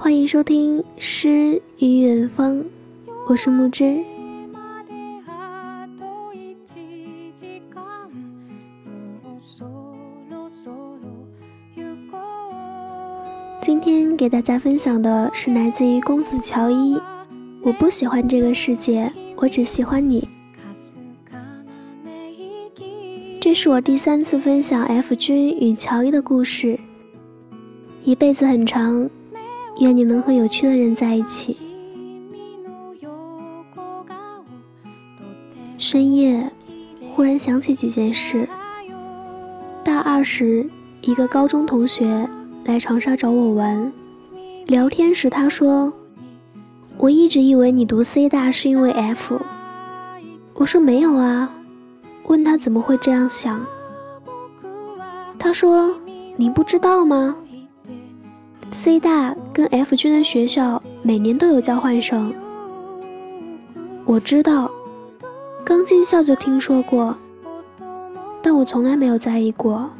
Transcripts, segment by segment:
欢迎收听《诗与远方》，我是木之。今天给大家分享的是来自于公子乔伊。我不喜欢这个世界，我只喜欢你。这是我第三次分享 F 君与乔伊的故事。一辈子很长，愿你能和有趣的人在一起。深夜，忽然想起几件事。大二时，一个高中同学。来长沙找我玩，聊天时他说：“我一直以为你读 C 大是因为 F。”我说：“没有啊。”问他怎么会这样想，他说：“你不知道吗？C 大跟 F 君的学校每年都有交换生。”我知道，刚进校就听说过，但我从来没有在意过。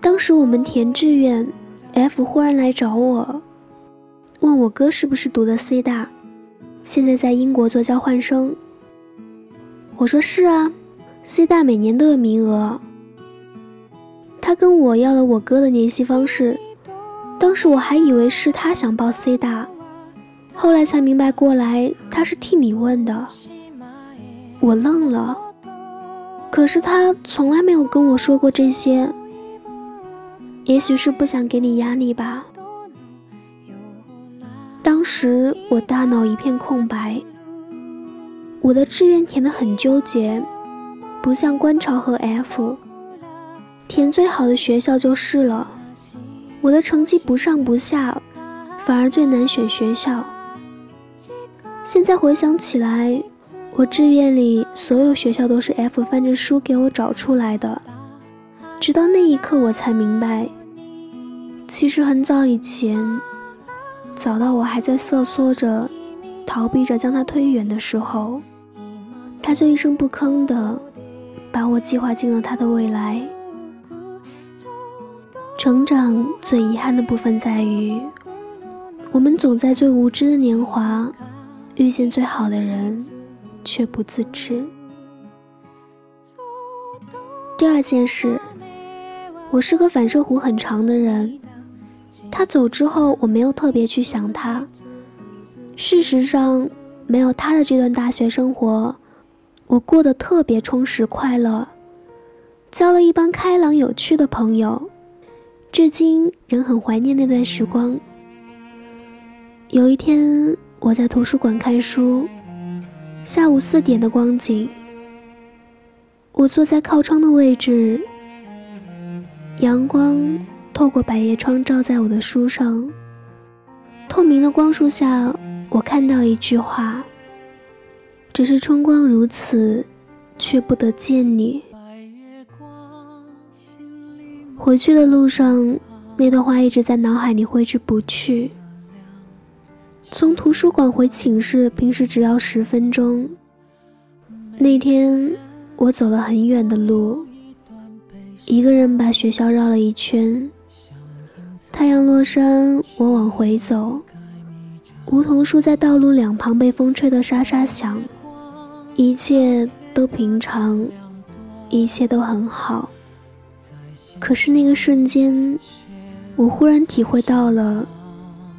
当时我们填志愿，F 忽然来找我，问我哥是不是读的 C 大，现在在英国做交换生。我说是啊，C 大每年都有名额。他跟我要了我哥的联系方式，当时我还以为是他想报 C 大，后来才明白过来他是替你问的。我愣了，可是他从来没有跟我说过这些。也许是不想给你压力吧。当时我大脑一片空白，我的志愿填得很纠结，不像观潮和 F，填最好的学校就是了。我的成绩不上不下，反而最难选学校。现在回想起来，我志愿里所有学校都是 F 翻着书给我找出来的，直到那一刻我才明白。其实很早以前，早到我还在瑟缩着、逃避着将他推远的时候，他就一声不吭的把我计划进了他的未来。成长最遗憾的部分在于，我们总在最无知的年华遇见最好的人，却不自知。第二件事，我是个反射弧很长的人。他走之后，我没有特别去想他。事实上，没有他的这段大学生活，我过得特别充实快乐，交了一帮开朗有趣的朋友，至今仍很怀念那段时光。有一天，我在图书馆看书，下午四点的光景，我坐在靠窗的位置，阳光。透过百叶窗照在我的书上，透明的光束下，我看到一句话：“只是春光如此，却不得见你。”回去的路上，那段话一直在脑海里挥之不去。从图书馆回寝室，平时只要十分钟。那天，我走了很远的路，一个人把学校绕了一圈。太阳落山，我往回走。梧桐树在道路两旁被风吹得沙沙响，一切都平常，一切都很好。可是那个瞬间，我忽然体会到了，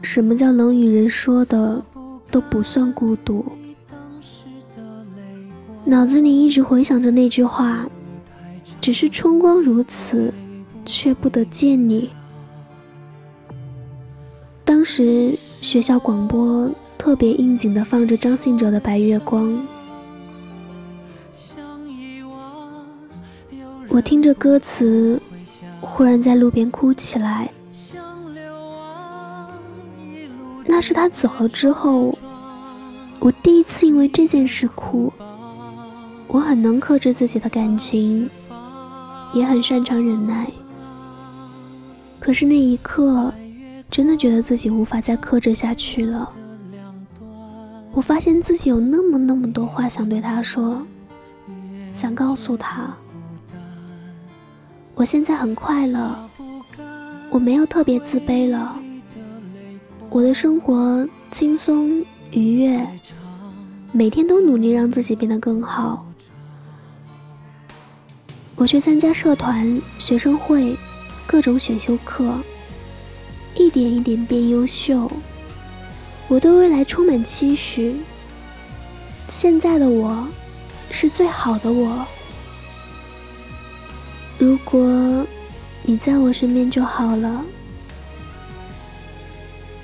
什么叫冷雨人说的都不算孤独。脑子里一直回想着那句话：只是春光如此，却不得见你。当时学校广播特别应景的放着张信哲的《白月光》，我听着歌词，忽然在路边哭起来。那是他走了之后，我第一次因为这件事哭。我很能克制自己的感情，也很擅长忍耐，可是那一刻。真的觉得自己无法再克制下去了。我发现自己有那么那么多话想对他说，想告诉他，我现在很快乐，我没有特别自卑了，我的生活轻松愉悦，每天都努力让自己变得更好。我去参加社团、学生会，各种选修课，一点一点变优秀。我对未来充满期许。现在的我，是最好的我。如果你在我身边就好了。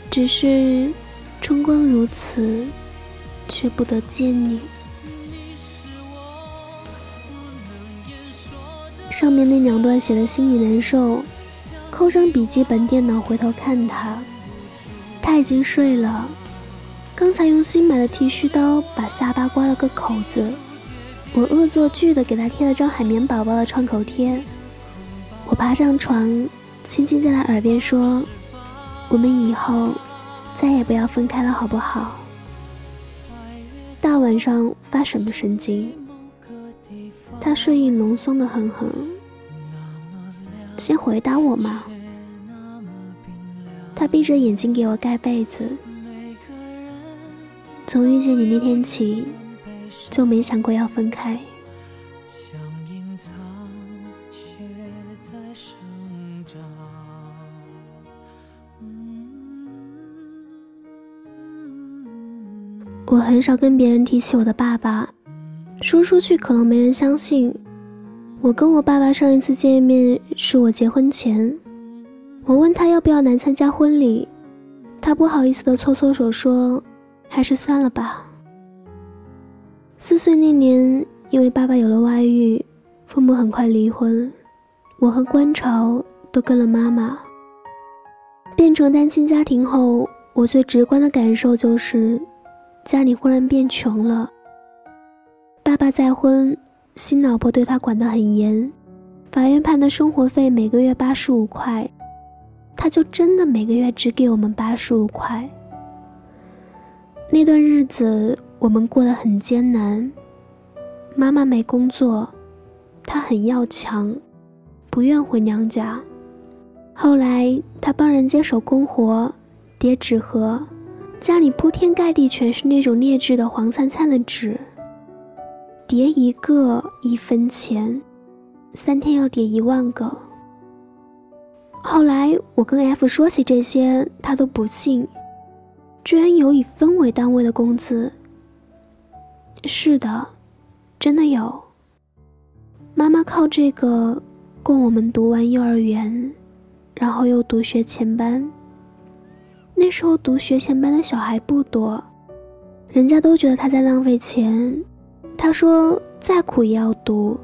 只是春光如此，却不得见你。上面那两段写的心里难受，扣上笔记本电脑，回头看他，他已经睡了。刚才用新买的剃须刀把下巴刮了个口子，我恶作剧的给他贴了张海绵宝宝的创口贴。我爬上床，轻轻在他耳边说：“我们以后。”再也不要分开了，好不好？大晚上发什么神经？他睡意浓松的很很。先回答我嘛。他闭着眼睛给我盖被子。从遇见你那天起，就没想过要分开。我很少跟别人提起我的爸爸，说出去可能没人相信。我跟我爸爸上一次见面是我结婚前，我问他要不要来参加婚礼，他不好意思的搓搓手说：“还是算了吧。”四岁那年，因为爸爸有了外遇，父母很快离婚，我和观潮都跟了妈妈。变成单亲家庭后，我最直观的感受就是。家里忽然变穷了。爸爸再婚，新老婆对他管得很严，法院判的生活费每个月八十五块，他就真的每个月只给我们八十五块。那段日子我们过得很艰难，妈妈没工作，她很要强，不愿回娘家。后来她帮人接手工活，叠纸盒。家里铺天盖地全是那种劣质的黄灿灿的纸，叠一个一分钱，三天要叠一万个。后来我跟 F 说起这些，他都不信，居然有以分为单位的工资。是的，真的有。妈妈靠这个供我们读完幼儿园，然后又读学前班。那时候读学前班的小孩不多，人家都觉得他在浪费钱。他说再苦也要读，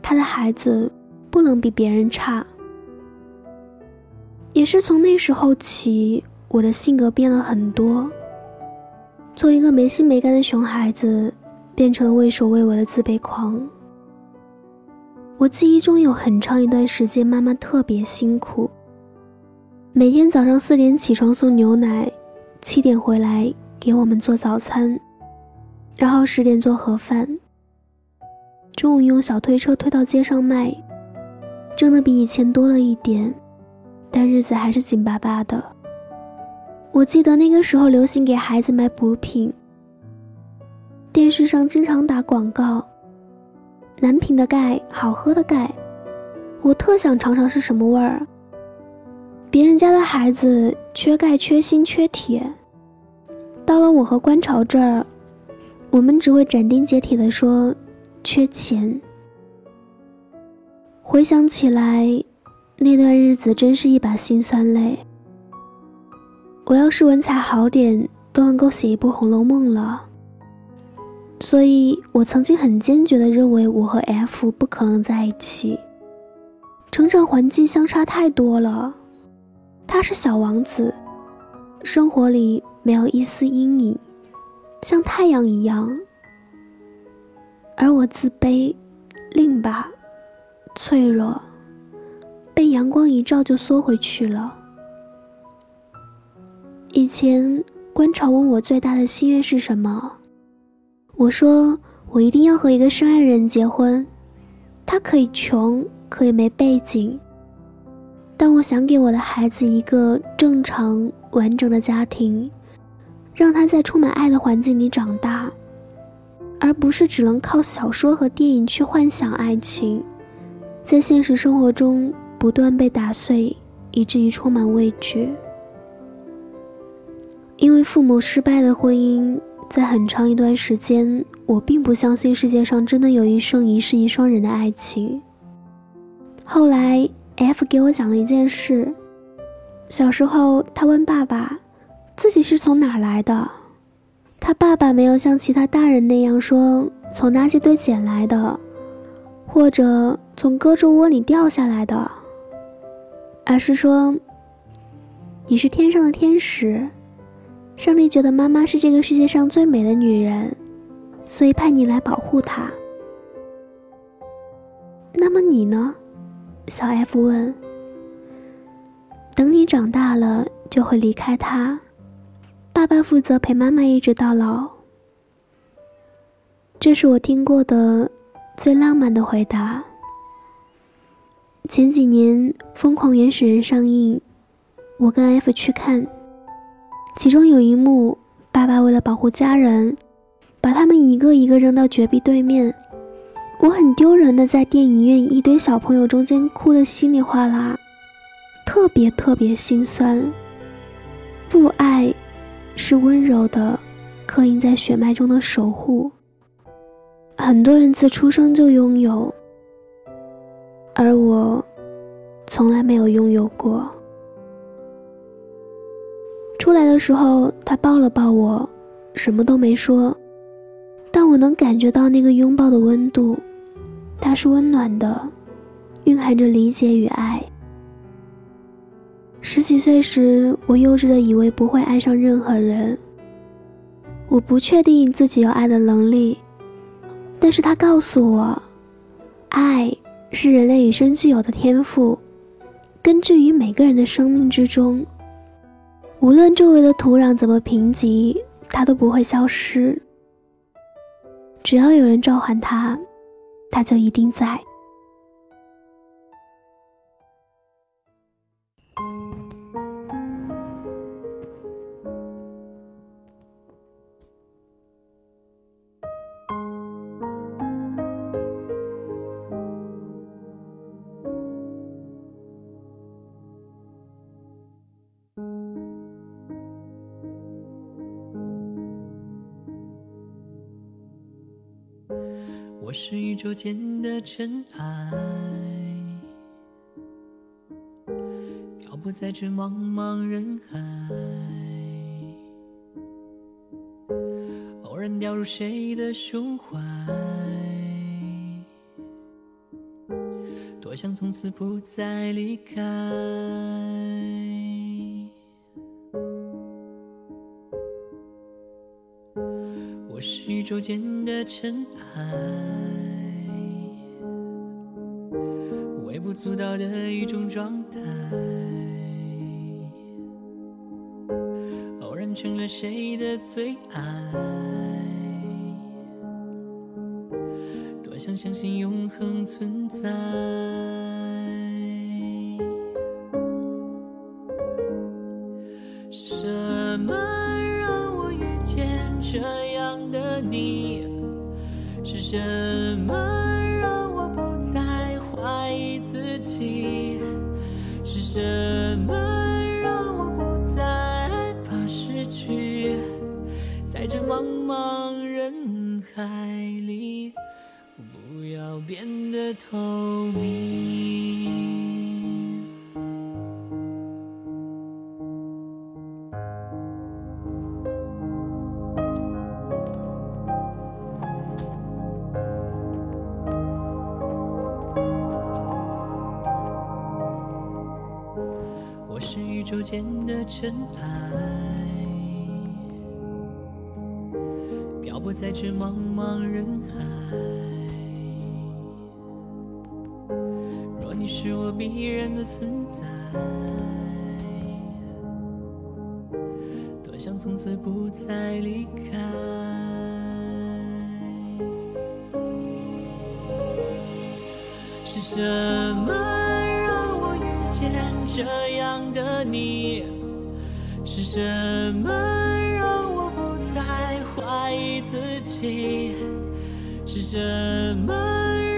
他的孩子不能比别人差。也是从那时候起，我的性格变了很多，做一个没心没肝的熊孩子，变成了畏首畏尾的自卑狂。我记忆中有很长一段时间，妈妈特别辛苦。每天早上四点起床送牛奶，七点回来给我们做早餐，然后十点做盒饭。中午用小推车推到街上卖，挣的比以前多了一点，但日子还是紧巴巴的。我记得那个时候流行给孩子买补品，电视上经常打广告，南平的钙，好喝的钙，我特想尝尝是什么味儿。别人家的孩子缺钙、缺锌、缺铁，到了我和观潮这儿，我们只会斩钉截铁地说缺钱。回想起来，那段日子真是一把辛酸泪。我要是文采好点，都能够写一部《红楼梦》了。所以我曾经很坚决地认为我和 F 不可能在一起，成长环境相差太多了。他是小王子，生活里没有一丝阴影，像太阳一样。而我自卑、另吧、脆弱，被阳光一照就缩回去了。以前观潮问我最大的心愿是什么，我说我一定要和一个深爱的人结婚，他可以穷，可以没背景。但我想给我的孩子一个正常完整的家庭，让他在充满爱的环境里长大，而不是只能靠小说和电影去幻想爱情，在现实生活中不断被打碎，以至于充满畏惧。因为父母失败的婚姻，在很长一段时间，我并不相信世界上真的有一生一世一双人的爱情。后来，F 给我讲了一件事。小时候，他问爸爸，自己是从哪来的。他爸爸没有像其他大人那样说从垃圾堆捡来的，或者从胳肢窝里掉下来的，而是说：“你是天上的天使，上帝觉得妈妈是这个世界上最美的女人，所以派你来保护她。”那么你呢？小 F 问。等你长大了，就会离开他。爸爸负责陪妈妈一直到老。这是我听过的最浪漫的回答。前几年《疯狂原始人》上映，我跟 F 去看，其中有一幕，爸爸为了保护家人，把他们一个一个扔到绝壁对面。我很丢人的在电影院一堆小朋友中间哭得稀里哗啦。特别特别心酸。父爱是温柔的，刻印在血脉中的守护。很多人自出生就拥有，而我从来没有拥有过。出来的时候，他抱了抱我，什么都没说，但我能感觉到那个拥抱的温度，它是温暖的，蕴含着理解与爱。十几岁时，我幼稚的以为不会爱上任何人。我不确定自己有爱的能力，但是他告诉我，爱是人类与生俱有的天赋，根植于每个人的生命之中。无论周围的土壤怎么贫瘠，它都不会消失。只要有人召唤它，它就一定在。我是宇宙间的尘埃，漂泊在这茫茫人海，偶然掉入谁的胸怀，多想从此不再离开。是宇宙间的尘埃，微不足道的一种状态，偶然成了谁的最爱，多想相信永恒存在。茫茫人海里，不要变得透明。我是宇宙间的尘埃，漂泊在这茫茫人海。若你是我必然的存在，多想从此不再离开。是什么让我遇见这样的你？是什么让我在怀疑自己？是什么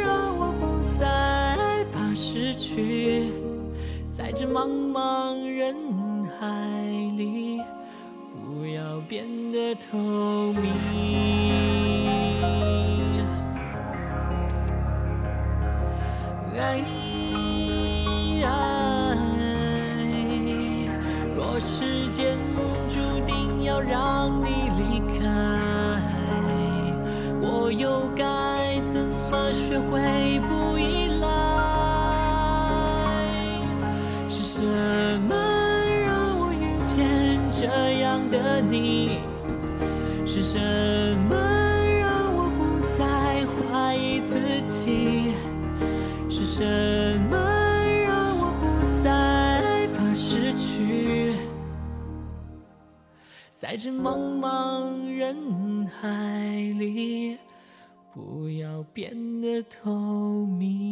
让我不再怕失去？在这茫茫人海里，不要变得透明。爱，若时间注定要让学会不依赖？是什么让我遇见这样的你？是什么让我不再怀疑自己？是什么让我不再怕失去？在这茫茫人海里，变得透明。